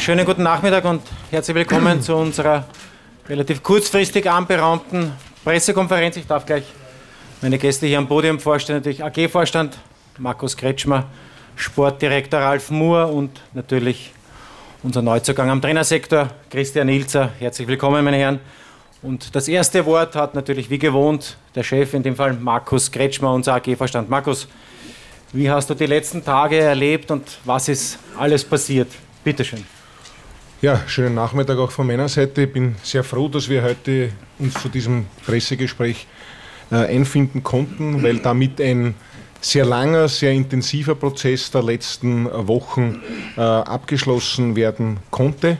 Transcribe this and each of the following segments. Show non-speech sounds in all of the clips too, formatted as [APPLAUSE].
Schönen guten Nachmittag und herzlich willkommen zu unserer relativ kurzfristig anberaumten Pressekonferenz. Ich darf gleich meine Gäste hier am Podium vorstellen. Natürlich AG-Vorstand Markus Kretschmer, Sportdirektor Ralf Moore und natürlich unser Neuzugang am Trainersektor Christian Ilzer. Herzlich willkommen, meine Herren. Und das erste Wort hat natürlich wie gewohnt der Chef, in dem Fall Markus Kretschmer, unser AG-Vorstand. Markus, wie hast du die letzten Tage erlebt und was ist alles passiert? Bitte schön. Ja, schönen Nachmittag auch von meiner Seite. Ich bin sehr froh, dass wir heute uns zu diesem Pressegespräch äh, einfinden konnten, weil damit ein sehr langer, sehr intensiver Prozess der letzten Wochen äh, abgeschlossen werden konnte.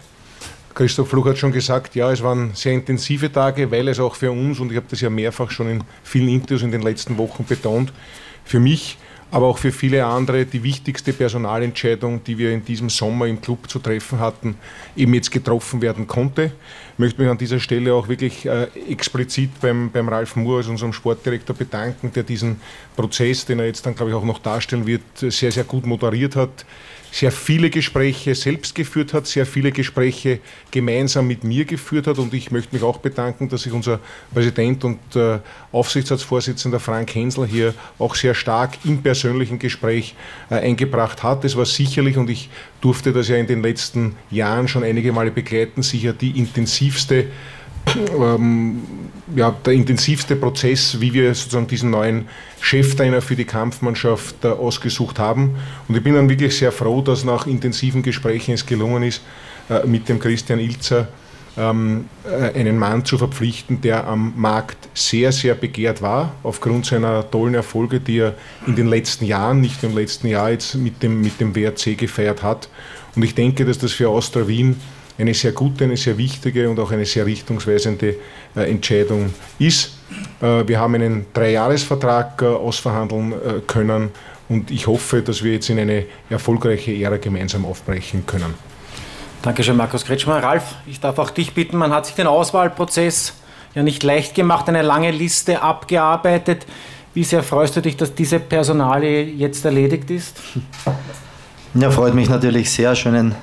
Christoph Fluch hat schon gesagt, ja, es waren sehr intensive Tage, weil es auch für uns, und ich habe das ja mehrfach schon in vielen Interviews in den letzten Wochen betont, für mich, aber auch für viele andere die wichtigste Personalentscheidung, die wir in diesem Sommer im Club zu treffen hatten, eben jetzt getroffen werden konnte. Möchte mich an dieser Stelle auch wirklich äh, explizit beim, beim Ralf Moore, als unserem Sportdirektor, bedanken, der diesen Prozess, den er jetzt dann, glaube ich, auch noch darstellen wird, sehr, sehr gut moderiert hat sehr viele Gespräche selbst geführt hat, sehr viele Gespräche gemeinsam mit mir geführt hat. Und ich möchte mich auch bedanken, dass sich unser Präsident und äh, Aufsichtsratsvorsitzender Frank Hensel hier auch sehr stark im persönlichen Gespräch äh, eingebracht hat. Das war sicherlich, und ich durfte das ja in den letzten Jahren schon einige Male begleiten, sicher die intensivste ähm, ja, der intensivste Prozess, wie wir sozusagen diesen neuen Cheftrainer für die Kampfmannschaft äh, ausgesucht haben. Und ich bin dann wirklich sehr froh, dass nach intensiven Gesprächen es gelungen ist, äh, mit dem Christian Ilzer ähm, äh, einen Mann zu verpflichten, der am Markt sehr, sehr begehrt war, aufgrund seiner tollen Erfolge, die er in den letzten Jahren, nicht im letzten Jahr jetzt mit dem, mit dem WRC gefeiert hat. Und ich denke, dass das für Austria Wien eine sehr gute, eine sehr wichtige und auch eine sehr richtungsweisende äh, Entscheidung ist. Äh, wir haben einen Dreijahresvertrag äh, ausverhandeln können und ich hoffe, dass wir jetzt in eine erfolgreiche Ära gemeinsam aufbrechen können. Dankeschön, Markus Kretschmer. Ralf, ich darf auch dich bitten, man hat sich den Auswahlprozess ja nicht leicht gemacht, eine lange Liste abgearbeitet. Wie sehr freust du dich, dass diese Personalie jetzt erledigt ist? Ja, freut mich natürlich sehr. Schönen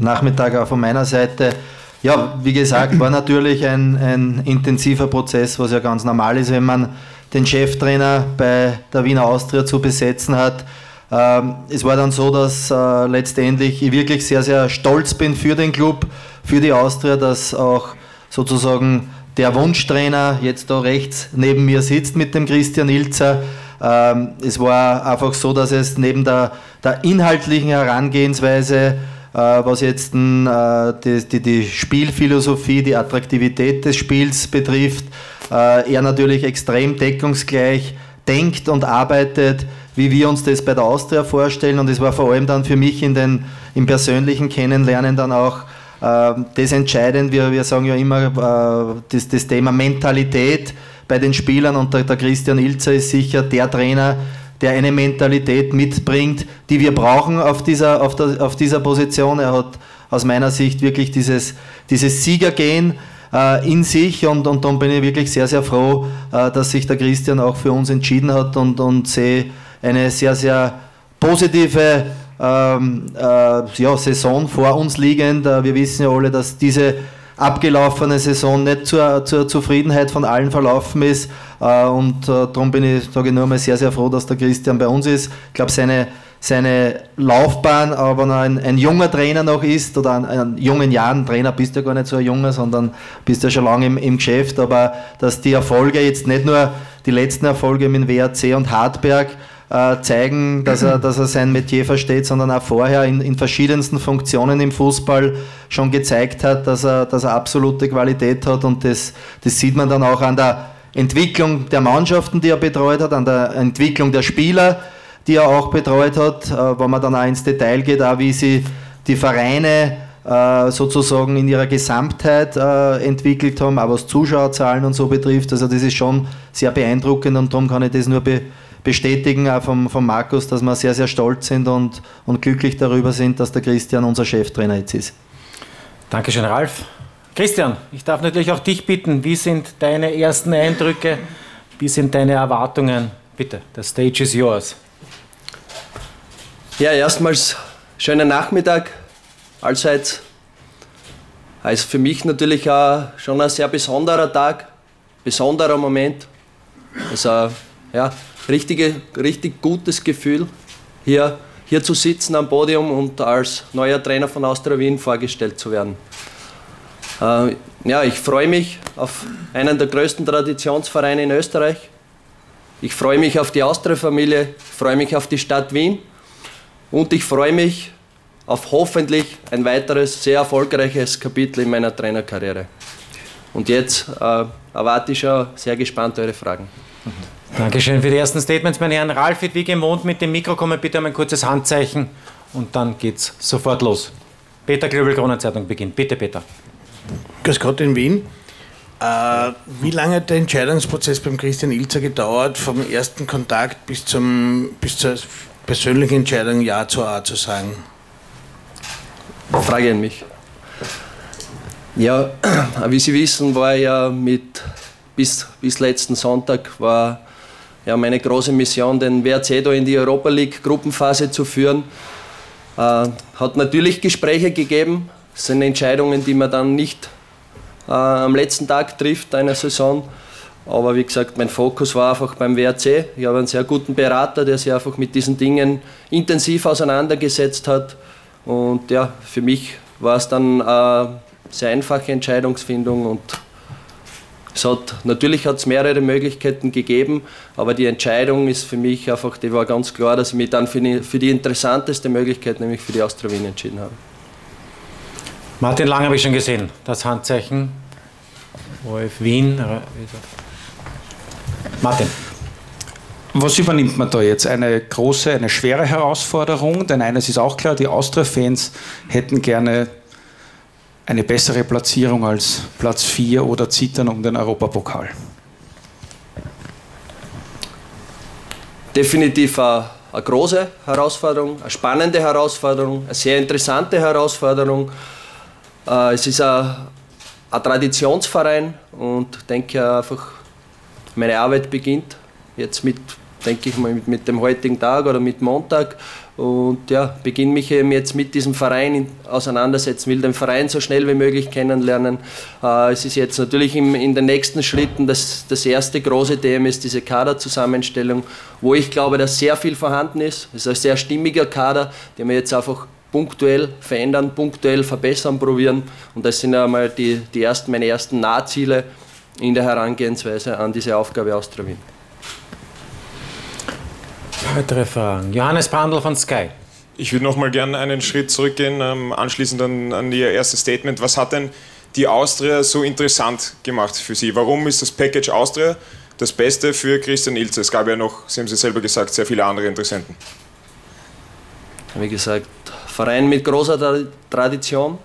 Nachmittag auch von meiner Seite. Ja, wie gesagt, war natürlich ein, ein intensiver Prozess, was ja ganz normal ist, wenn man den Cheftrainer bei der Wiener Austria zu besetzen hat. Ähm, es war dann so, dass äh, letztendlich ich wirklich sehr, sehr stolz bin für den Club, für die Austria, dass auch sozusagen der Wunschtrainer jetzt da rechts neben mir sitzt mit dem Christian Ilzer. Ähm, es war einfach so, dass es neben der, der inhaltlichen Herangehensweise was jetzt äh, die, die, die, Spielphilosophie, die Attraktivität des Spiels betrifft, äh, er natürlich extrem deckungsgleich denkt und arbeitet, wie wir uns das bei der Austria vorstellen. Und es war vor allem dann für mich in den, im persönlichen Kennenlernen dann auch das entscheidend. Wir, wir sagen ja immer das, das Thema Mentalität bei den Spielern und der, der Christian Ilzer ist sicher der Trainer, der eine Mentalität mitbringt, die wir brauchen auf dieser, auf der, auf dieser Position. Er hat aus meiner Sicht wirklich dieses, dieses Siegergehen äh, in sich und, und dann bin ich wirklich sehr, sehr froh, äh, dass sich der Christian auch für uns entschieden hat und, und sehe eine sehr, sehr positive ähm, äh, ja, Saison vor uns liegend. Äh, wir wissen ja alle, dass diese abgelaufene Saison nicht zur, zur Zufriedenheit von allen verlaufen ist. Äh, und äh, darum bin ich, sage ich nur mal, sehr, sehr froh, dass der Christian bei uns ist. Ich glaube, seine, seine Laufbahn, aber wenn er ein, ein, junger Trainer noch ist oder ein, ein jungen Jahren Trainer, bist du ja gar nicht so ein junger, sondern bist ja schon lange im, im Geschäft, aber dass die Erfolge jetzt nicht nur die letzten Erfolge mit WRC und Hartberg, äh, zeigen, dass er, dass er sein Metier versteht, sondern auch vorher in, in verschiedensten Funktionen im Fußball schon gezeigt hat, dass er, dass er absolute Qualität hat und das, das sieht man dann auch an der Entwicklung der Mannschaften, die er betreut hat, an der Entwicklung der Spieler, die er auch betreut hat, äh, wenn man dann auch ins Detail geht, auch wie sie die Vereine äh, sozusagen in ihrer Gesamtheit entwickelt haben, auch was Zuschauerzahlen und so betrifft. Also das ist schon sehr beeindruckend und darum kann ich das nur be bestätigen auch vom, vom Markus, dass wir sehr, sehr stolz sind und, und glücklich darüber sind, dass der Christian unser Cheftrainer jetzt ist. Dankeschön, Ralf. Christian, ich darf natürlich auch dich bitten, wie sind deine ersten Eindrücke, wie sind deine Erwartungen? Bitte, der Stage is yours. Ja, erstmals schönen Nachmittag allseits. Also für mich natürlich auch schon ein sehr besonderer Tag, besonderer Moment. Also ja, richtige, richtig gutes Gefühl, hier, hier zu sitzen am Podium und als neuer Trainer von Austria Wien vorgestellt zu werden. Äh, ja, ich freue mich auf einen der größten Traditionsvereine in Österreich. Ich freue mich auf die Austria-Familie, freue mich auf die Stadt Wien und ich freue mich auf hoffentlich ein weiteres sehr erfolgreiches Kapitel in meiner Trainerkarriere. Und jetzt äh, erwarte ich schon sehr gespannt eure Fragen. Dankeschön für die ersten Statements, meine Herren. Ralf wird wie gewohnt mit dem Mikro kommen. Bitte um ein kurzes Handzeichen und dann geht's sofort los. Peter Klöbel, Kronenzeitung beginnt. Bitte, Peter. Grüß Gott in Wien. Äh, wie lange hat der Entscheidungsprozess beim Christian Ilzer gedauert, vom ersten Kontakt bis, zum, bis zur persönlichen Entscheidung Ja zu A zu sagen? Frage an mich. Ja, [CLEARS THROAT] wie Sie wissen, war ja mit bis, bis letzten Sonntag war ja meine große Mission, den WRC da in die Europa League Gruppenphase zu führen. Äh, hat natürlich Gespräche gegeben, das sind Entscheidungen, die man dann nicht äh, am letzten Tag trifft einer Saison. Aber wie gesagt, mein Fokus war einfach beim WRC. Ich habe einen sehr guten Berater, der sich einfach mit diesen Dingen intensiv auseinandergesetzt hat. Und ja, für mich war es dann eine sehr einfache Entscheidungsfindung und es hat, natürlich hat es mehrere Möglichkeiten gegeben, aber die Entscheidung ist für mich einfach, die war ganz klar, dass ich mich dann für die, für die interessanteste Möglichkeit, nämlich für die Austria Wien entschieden habe. Martin Lang habe ich schon gesehen, das Handzeichen. OF Wien. Martin. Was übernimmt man da jetzt? Eine große, eine schwere Herausforderung? Denn eines ist auch klar, die Austria-Fans hätten gerne eine bessere Platzierung als Platz 4 oder zittern um den Europapokal. Definitiv eine, eine große Herausforderung, eine spannende Herausforderung, eine sehr interessante Herausforderung. Äh, es ist ein, ein Traditionsverein und denke einfach, meine Arbeit beginnt jetzt mit, denke ich mal, mit, mit dem heutigen Tag oder mit Montag und ja, beginne mich eben jetzt mit diesem Verein auseinandersetzen, will den Verein so schnell wie möglich kennenlernen. Äh, es ist jetzt natürlich in den nächsten Schritten das, das erste große Thema ist diese Kaderzusammenstellung, wo ich glaube, dass sehr viel vorhanden ist. Es ist ein sehr stimmiger Kader, den wir jetzt einfach punktuell verändern, punktuell verbessern probieren. Und das sind einmal die, die ersten, meine ersten Nahziele in der Herangehensweise an diese Aufgabe Austria Wien. Weitere Fragen. Johannes Brandl von Sky. Ich würde noch mal gerne einen Schritt zurückgehen, ähm, anschließend an, an Ihr erstes Statement. Was hat denn die Austria so interessant gemacht für Sie? Warum ist das Package Austria das Beste für Christian Ilze? Es gab ja noch, Sie haben es selber gesagt, sehr viele andere Interessenten. Wie gesagt, Verein mit großer Tradition.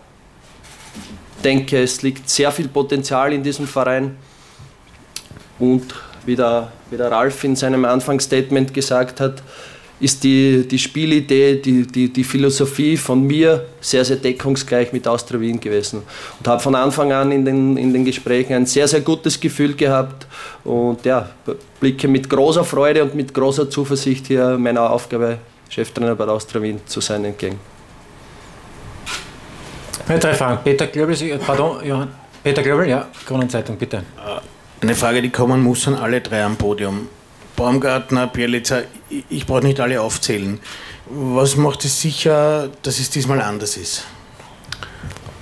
Ich denke, es liegt sehr viel Potenzial in diesem Verein. Und wie der, wie der Ralf in seinem Anfangsstatement gesagt hat, ist die, die Spielidee, die, die, die Philosophie von mir sehr, sehr deckungsgleich mit Austria Wien gewesen. Und habe von Anfang an in den, in den Gesprächen ein sehr, sehr gutes Gefühl gehabt und ja, blicke mit großer Freude und mit großer Zuversicht hier meiner Aufgabe, Cheftrainer bei Austria Wien zu sein, entgegen. Weitere Fragen. Peter pardon, Johann. Peter Glöbel, ja, Kronenzeitung, bitte. Eine Frage, die kommen muss an alle drei am Podium. Baumgartner, Bielitzer, ich brauche nicht alle aufzählen. Was macht es sicher, dass es diesmal anders ist?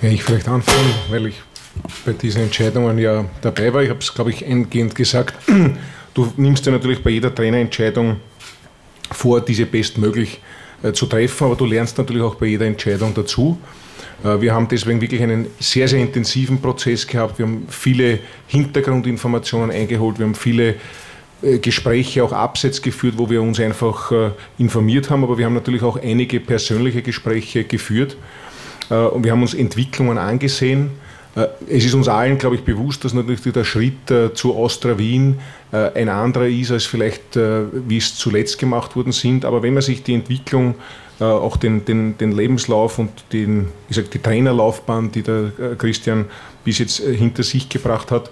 Ja, ich vielleicht anfangen, weil ich bei diesen Entscheidungen ja dabei war. Ich habe es, glaube ich, eingehend gesagt. Du nimmst dir natürlich bei jeder Trainerentscheidung vor, diese bestmöglich äh, zu treffen, aber du lernst natürlich auch bei jeder Entscheidung dazu. Äh, wir haben deswegen wirklich einen sehr, sehr intensiven Prozess gehabt. Wir haben viele Hintergrundinformationen eingeholt. Wir haben viele äh, Gespräche auch abseits geführt, wo wir uns einfach äh, informiert haben. Aber wir haben natürlich auch einige persönliche Gespräche geführt. Und wir haben uns Entwicklungen angesehen. Es ist uns allen, glaube ich, bewusst, dass natürlich der Schritt zu Austria Wien ein anderer ist, als vielleicht, wie es zuletzt gemacht worden sind. Aber wenn man sich die Entwicklung äh, auch den, den, den Lebenslauf und den, ich sag, die Trainerlaufbahn, die der äh, Christian bis jetzt äh, hinter sich gebracht hat,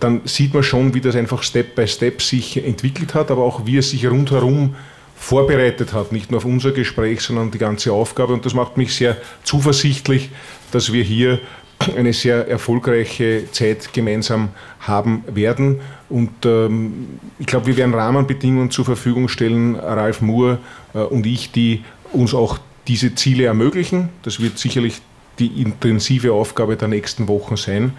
dann sieht man schon, wie das einfach Step by Step sich entwickelt hat, aber auch wie er sich rundherum vorbereitet hat, nicht nur auf unser Gespräch, sondern die ganze Aufgabe. Und das macht mich sehr zuversichtlich, dass wir hier eine sehr erfolgreiche Zeit gemeinsam haben werden. Und ähm, ich glaube, wir werden Rahmenbedingungen zur Verfügung stellen, Ralf Moore äh, und ich, die uns auch diese Ziele ermöglichen. Das wird sicherlich die intensive Aufgabe der nächsten Wochen sein.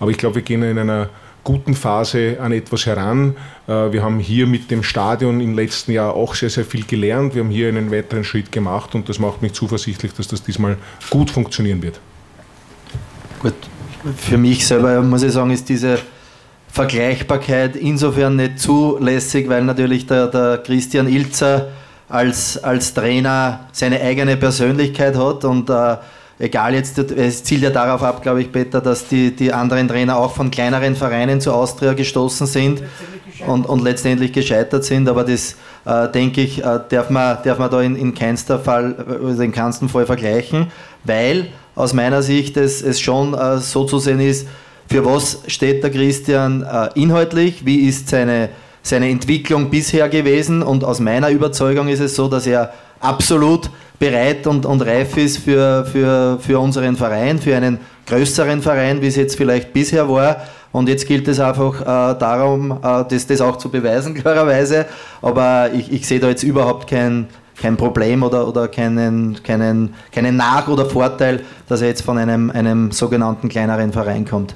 Aber ich glaube, wir gehen in einer guten Phase an etwas heran. Äh, wir haben hier mit dem Stadion im letzten Jahr auch sehr, sehr viel gelernt. Wir haben hier einen weiteren Schritt gemacht und das macht mich zuversichtlich, dass das diesmal gut funktionieren wird. Gut, für mich selber muss ich sagen, ist diese Vergleichbarkeit insofern nicht zulässig, weil natürlich der, der Christian Ilzer als, als Trainer seine eigene Persönlichkeit hat und äh, egal jetzt, es zielt ja darauf ab, glaube ich, Peter, dass die, die anderen Trainer auch von kleineren Vereinen zu Austria gestoßen sind und, und letztendlich gescheitert sind, aber das äh, denke ich, äh, darf, man, darf man da in, in keinster Fall, also in keinsten Fall vergleichen, weil aus meiner Sicht es, es schon äh, so zu sehen ist, für was steht der Christian äh, inhaltlich, wie ist seine, seine Entwicklung bisher gewesen und aus meiner Überzeugung ist es so, dass er absolut bereit und, und reif ist für, für, für unseren Verein, für einen größeren Verein, wie es jetzt vielleicht bisher war. Und jetzt gilt es einfach äh, darum, äh, das, das auch zu beweisen, [LAUGHS] klarerweise. Aber ich, ich sehe da jetzt überhaupt kein, kein Problem oder, oder keinen, keinen, keinen Nach- oder Vorteil, dass er jetzt von einem, einem sogenannten kleineren Verein kommt.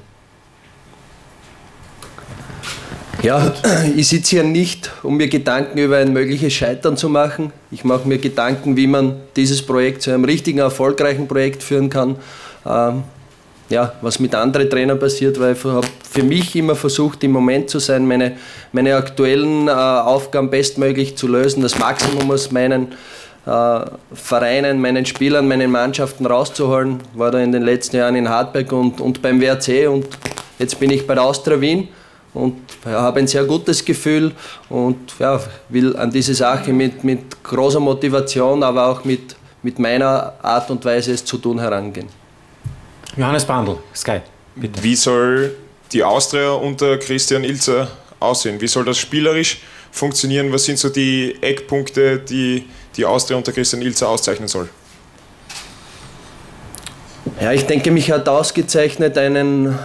Ja, ich sitze hier nicht, um mir Gedanken über ein mögliches Scheitern zu machen. Ich mache mir Gedanken, wie man dieses Projekt zu einem richtigen, erfolgreichen Projekt führen kann. Ähm, ja, was mit anderen Trainern passiert, weil ich habe für mich immer versucht, im Moment zu sein, meine, meine aktuellen äh, Aufgaben bestmöglich zu lösen, das Maximum aus meinen äh, Vereinen, meinen Spielern, meinen Mannschaften rauszuholen. War da in den letzten Jahren in Hartberg und, und beim WRC und jetzt bin ich bei der Austria Wien und ja, habe ein sehr gutes Gefühl und ja, will an diese Sache mit, mit großer Motivation, aber auch mit, mit meiner Art und Weise es zu tun herangehen. Johannes Bandl, Sky. Bitte. Wie soll die Austria unter Christian Ilzer aussehen? Wie soll das spielerisch funktionieren? Was sind so die Eckpunkte, die die Austria unter Christian Ilzer auszeichnen soll? Ja, ich denke, mich hat ausgezeichnet, einen,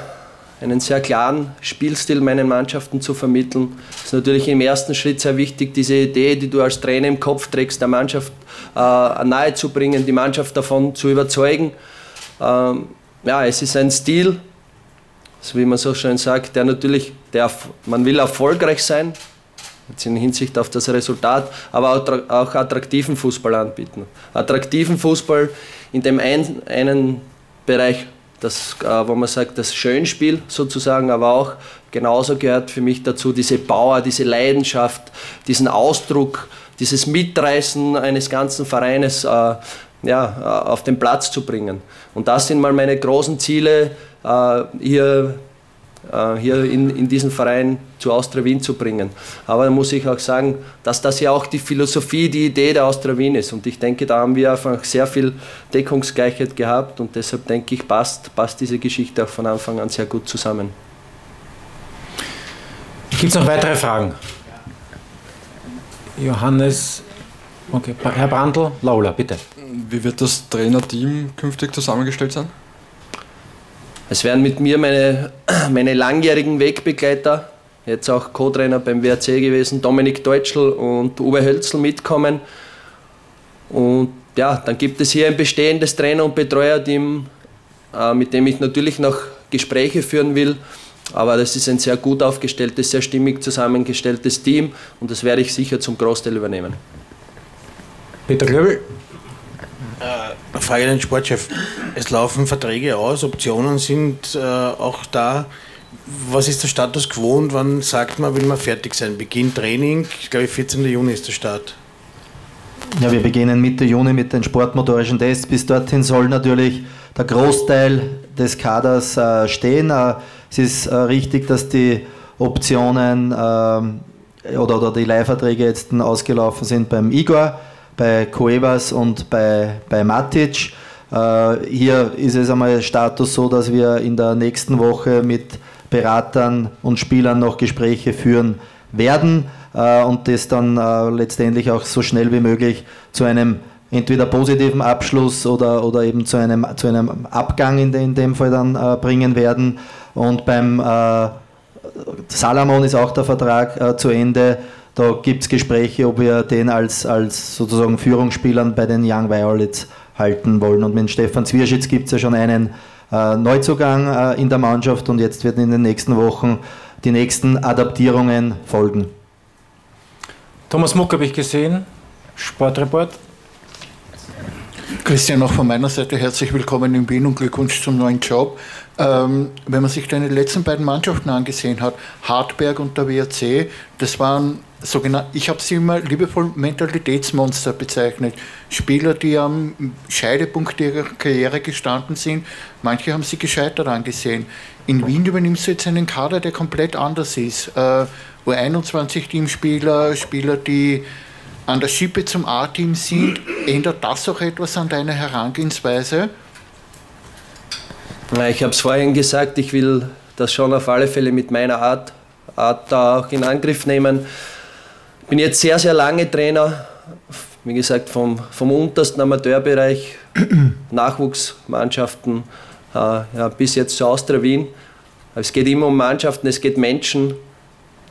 einen sehr klaren Spielstil meinen Mannschaften zu vermitteln. Es ist natürlich im ersten Schritt sehr wichtig, diese Idee, die du als Trainer im Kopf trägst, der Mannschaft äh, nahezubringen, die Mannschaft davon zu überzeugen. Ähm, ja, es ist ein Stil, wie man so schön sagt, der natürlich, der, man will erfolgreich sein, jetzt in Hinsicht auf das Resultat, aber auch attraktiven Fußball anbieten. Attraktiven Fußball in dem einen, einen Bereich, das, äh, wo man sagt, das Schönspiel sozusagen, aber auch genauso gehört für mich dazu diese Power, diese Leidenschaft, diesen Ausdruck, dieses Mitreißen eines ganzen Vereines äh, ja, auf den Platz zu bringen. Und das sind mal meine großen Ziele, äh, hier, äh, hier in, in diesen Verein zu Austria Wien zu bringen. Aber da muss ich auch sagen, dass das ja auch die Philosophie, die Idee der Austria Wien ist. Und ich denke, da haben wir einfach sehr viel Deckungsgleichheit gehabt und deshalb denke ich, passt, passt diese Geschichte auch von Anfang an sehr gut zusammen. Gibt es noch weitere Fragen? Johannes, okay, Herr Brandl, Laula, bitte. Wie wird das Trainerteam künftig zusammengestellt sein? Es werden mit mir meine, [CLEARS THROAT] meine langjährigen Wegbegleiter, jetzt auch Co-Trainer beim WRC gewesen, Dominik Deutschl und Uwe Hölzl mitkommen. Und ja, dann gibt es hier ein bestehendes Trainer- und Betreuerteam, äh, mit dem ich natürlich noch Gespräche führen will. Aber das ist ein sehr gut aufgestelltes, sehr stimmig zusammengestelltes Team und das werde ich sicher zum Großteil übernehmen. Peter Klöbel. Äh, Frage den Sportchef. Es laufen Verträge aus, Optionen sind äh, auch da. Was ist der Status quo und wann sagt man, will man fertig sein? Beginn Training, ich glaube 14. Juni ist der Start. Ja, wir beginnen Mitte Juni mit den sportmotorischen Tests. Bis dorthin soll natürlich der Großteil des Kaders äh, stehen. Äh, es ist äh, richtig, dass die Optionen ähm, oder, oder die Leihverträge jetzt ausgelaufen sind beim Igor bei Cuevas und bei, bei Matic. Äh, hier ist es einmal Status so, dass wir in der nächsten Woche mit Beratern und Spielern noch Gespräche führen werden. äh, und das dann äh, letztendlich auch so schnell wie möglich zu einem entweder positiven Abschluss oder, oder eben zu einem, zu einem Abgang in, in dem Fall dann äh, bringen werden. Und beim äh, Salamon ist auch der Vertrag äh, zu Ende. Da gibt es Gespräche, ob wir den als, als sozusagen Führungsspielern bei den Young Violets halten wollen. Und mit Stefan Zwierschitz gibt es ja schon einen äh, Neuzugang äh, in der Mannschaft und jetzt werden in den nächsten Wochen die nächsten Adaptierungen folgen. Thomas Muck habe ich gesehen, Sportreport. Christian, auch von meiner Seite herzlich willkommen in Wien und Glückwunsch zum neuen Job. Ähm, wenn man sich deine letzten beiden Mannschaften angesehen hat, Hartberg und der WRC, das waren sogenannte, ich habe sie immer liebevoll Mentalitätsmonster bezeichnet. Spieler, die am Scheidepunkt ihrer Karriere gestanden sind. Manche haben sie gescheitert angesehen. In Wien übernimmst du jetzt einen Kader, der komplett anders ist. Äh, U21-Teamspieler, Spieler, die an der Schippe zum A-Team sind. Ändert das auch etwas an deiner Herangehensweise? Ich habe es vorhin gesagt, ich will das schon auf alle Fälle mit meiner Art, Art da auch in Angriff nehmen. Ich bin jetzt sehr, sehr lange Trainer, wie gesagt, vom, vom untersten Amateurbereich, [CLEARS THROAT] Nachwuchsmannschaften äh, ja, bis jetzt zu Austria Wien. Es geht immer um Mannschaften, es geht Menschen,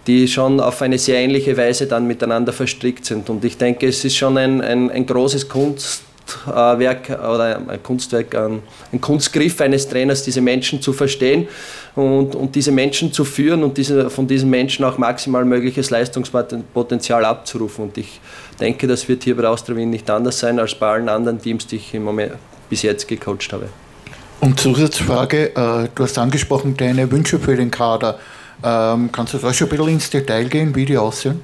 die schon auf eine sehr ähnliche Weise dann miteinander verstrickt sind. Und ich denke, es ist schon ein, ein, ein großes Kunst, Kunstwerk oder ein Kunstwerk, ein, Kunstgriff eines Trainers, diese Menschen zu verstehen und, und diese Menschen zu führen und diese, von diesen Menschen auch maximal mögliches Leistungspotenzial abzurufen. Und ich denke, das wird hier bei Austria Wien nicht anders sein als bei allen anderen Teams, die ich im Moment bis jetzt gecoacht habe. Und Zusatzfrage, äh, du hast angesprochen deine Wünsche für den Kader. Ähm, kannst du da schon ein bisschen ins Detail gehen, wie die aussehen?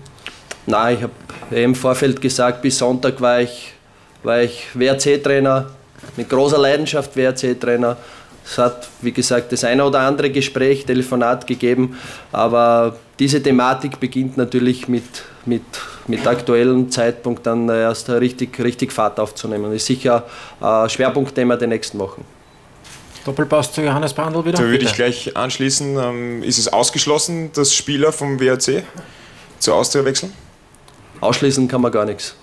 Nein, ich habe im Vorfeld gesagt, bis Sonntag war ich war ich WRC-Trainer, mit großer Leidenschaft WRC-Trainer. Es hat, wie gesagt, das eine oder andere Gespräch, Telefonat gegeben, aber diese Thematik beginnt natürlich mit, mit, mit aktuellem Zeitpunkt dann erst richtig, richtig Fahrt aufzunehmen. Das ist sicher ein Schwerpunktthema der nächsten Wochen. Doppelpass zu Johannes Brandl wieder. Da würde ich gleich anschließen. Ähm, ist es ausgeschlossen, dass Spieler vom WRC zur Austria wechseln? Ausschließen kann man gar nichts.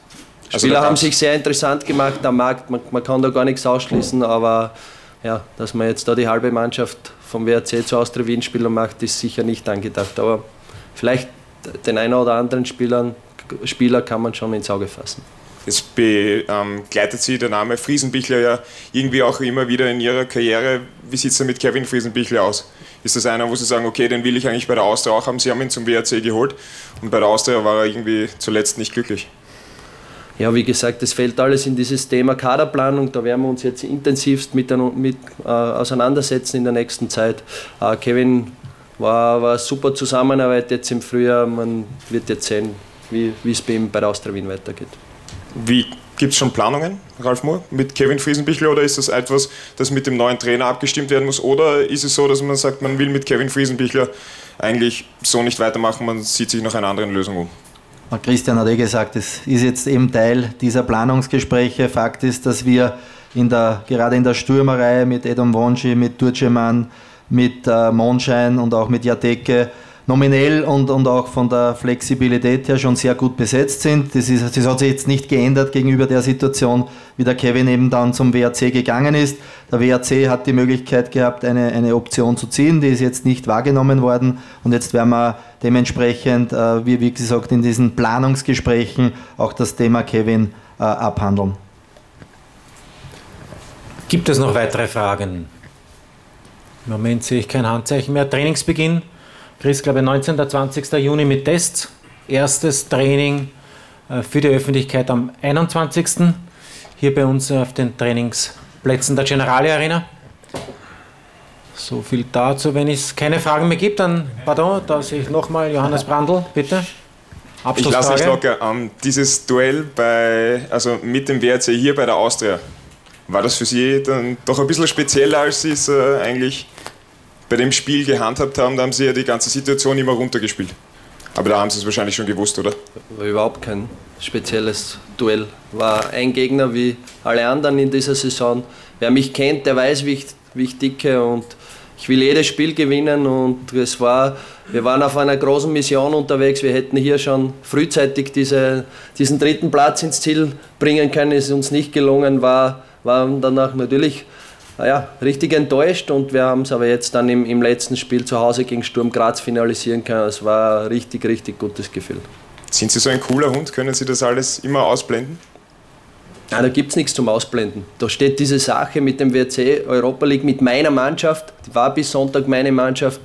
Also Spieler haben sich sehr interessant gemacht am Markt, man, man, kann da gar nichts ausschließen, aber ja, dass man jetzt da die halbe Mannschaft vom WRC zu Austria Wien Spieler macht, ist sicher nicht angedacht. Aber vielleicht den einen oder anderen Spielern, Spieler kann man schon ins Auge fassen. Es begleitet ähm, Sie der Name Friesenbichler ja irgendwie auch immer wieder in Ihrer Karriere. Wie sieht es denn mit Kevin Friesenbichler aus? Ist das einer, wo Sie sagen, okay, den will ich eigentlich bei der Austria auch haben? Sie haben ihn zum WRC geholt und bei der Austria war er irgendwie zuletzt nicht glücklich. Ja, wie gesagt, das fällt alles in dieses Thema Kaderplanung. Da werden wir uns jetzt intensivst mit, mit äh, auseinandersetzen in der nächsten Zeit. Äh, Kevin war, war super Zusammenarbeit jetzt im Frühjahr. Man wird jetzt sehen, wie es bei ihm bei der Austria Wien weitergeht. Wie Gibt es schon Planungen, Ralf Mohr, mit Kevin Friesenbichler oder ist das etwas, das mit dem neuen Trainer abgestimmt werden muss? Oder ist es so, dass man sagt, man will mit Kevin Friesenbichler eigentlich so nicht weitermachen, man sieht sich nach einer anderen Lösung um? Christian hat eh gesagt, es ist jetzt eben Teil dieser Planungsgespräche. Fakt ist, dass wir in der, gerade in der Stürmerei mit Edom Wonji, mit Turceman, mit äh, Monschein und auch mit Jateke nominell und, und auch von der Flexibilität her schon sehr gut besetzt sind. Das, ist, das hat sich jetzt nicht geändert gegenüber der Situation, wie der Kevin eben dann zum WRC gegangen ist. Der WRC hat die Möglichkeit gehabt, eine, eine Option zu ziehen, die ist jetzt nicht wahrgenommen worden und jetzt werden wir dementsprechend, äh, wie, wie gesagt, in diesen Planungsgesprächen auch das Thema Kevin äh, abhandeln. Gibt es noch weitere Fragen? Im Moment sehe ich kein Handzeichen mehr. Trainingsbeginn Chris, glaube ich, 19. 20. Juni mit Tests. Erstes Training äh, für die Öffentlichkeit am 21. Hier bei uns auf den Trainingsplätzen der Generale Arena. So viel dazu. Wenn es keine Fragen mehr gibt, dann, pardon, da sehe ich nochmal Johannes Brandl, bitte. Ich lasse nicht locker. Um, ähm, dieses Duell bei, also mit dem WRC hier bei der Austria, war das für Sie dann doch ein bisschen spezieller, als Sie es äh, eigentlich bei dem Spiel gehandhabt haben, da haben sie ja die ganze Situation immer runtergespielt. Aber da haben sie es wahrscheinlich schon gewusst, oder? War überhaupt kein spezielles Duell. War ein Gegner wie alle anderen in dieser Saison. Wer mich kennt, der weiß, wie ich, wie ich dicke und ich will jedes Spiel gewinnen und es war, wir waren auf einer großen Mission unterwegs. Wir hätten hier schon frühzeitig diese, diesen dritten Platz ins Ziel bringen können. Es ist uns nicht gelungen, war, waren danach natürlich ja, richtig enttäuscht und wir haben es aber jetzt dann im, im letzten Spiel zu Hause gegen Sturm Graz finalisieren können. Es war ein richtig, richtig gutes Gefühl. Sind Sie so ein cooler Hund? Können Sie das alles immer ausblenden? Ja, da gibt es nichts zum Ausblenden. Da steht diese Sache mit dem WRC Europa League, mit meiner Mannschaft, die war bis Sonntag meine Mannschaft,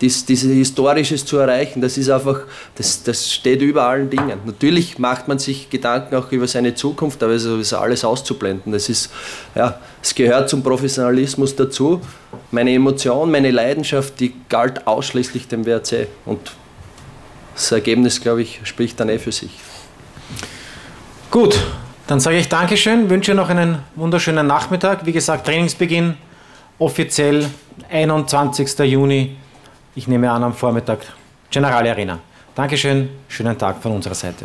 dies, diese Historisches zu erreichen, das ist einfach, das, das steht über allen Dingen. Natürlich macht man sich Gedanken auch über seine Zukunft, aber es ist alles auszublenden. Das ist, ja, es gehört zum Professionalismus dazu. Meine Emotion, meine Leidenschaft, die galt ausschließlich dem WRC und das Ergebnis, glaube ich, spricht dann eh für sich. Gut, dann sage ich Dankeschön, wünsche noch einen wunderschönen Nachmittag. Wie gesagt, Trainingsbeginn offiziell 21. Juni. Ich nehme an am Vormittag General Arena. Dankeschön, schönen Tag von unserer Seite.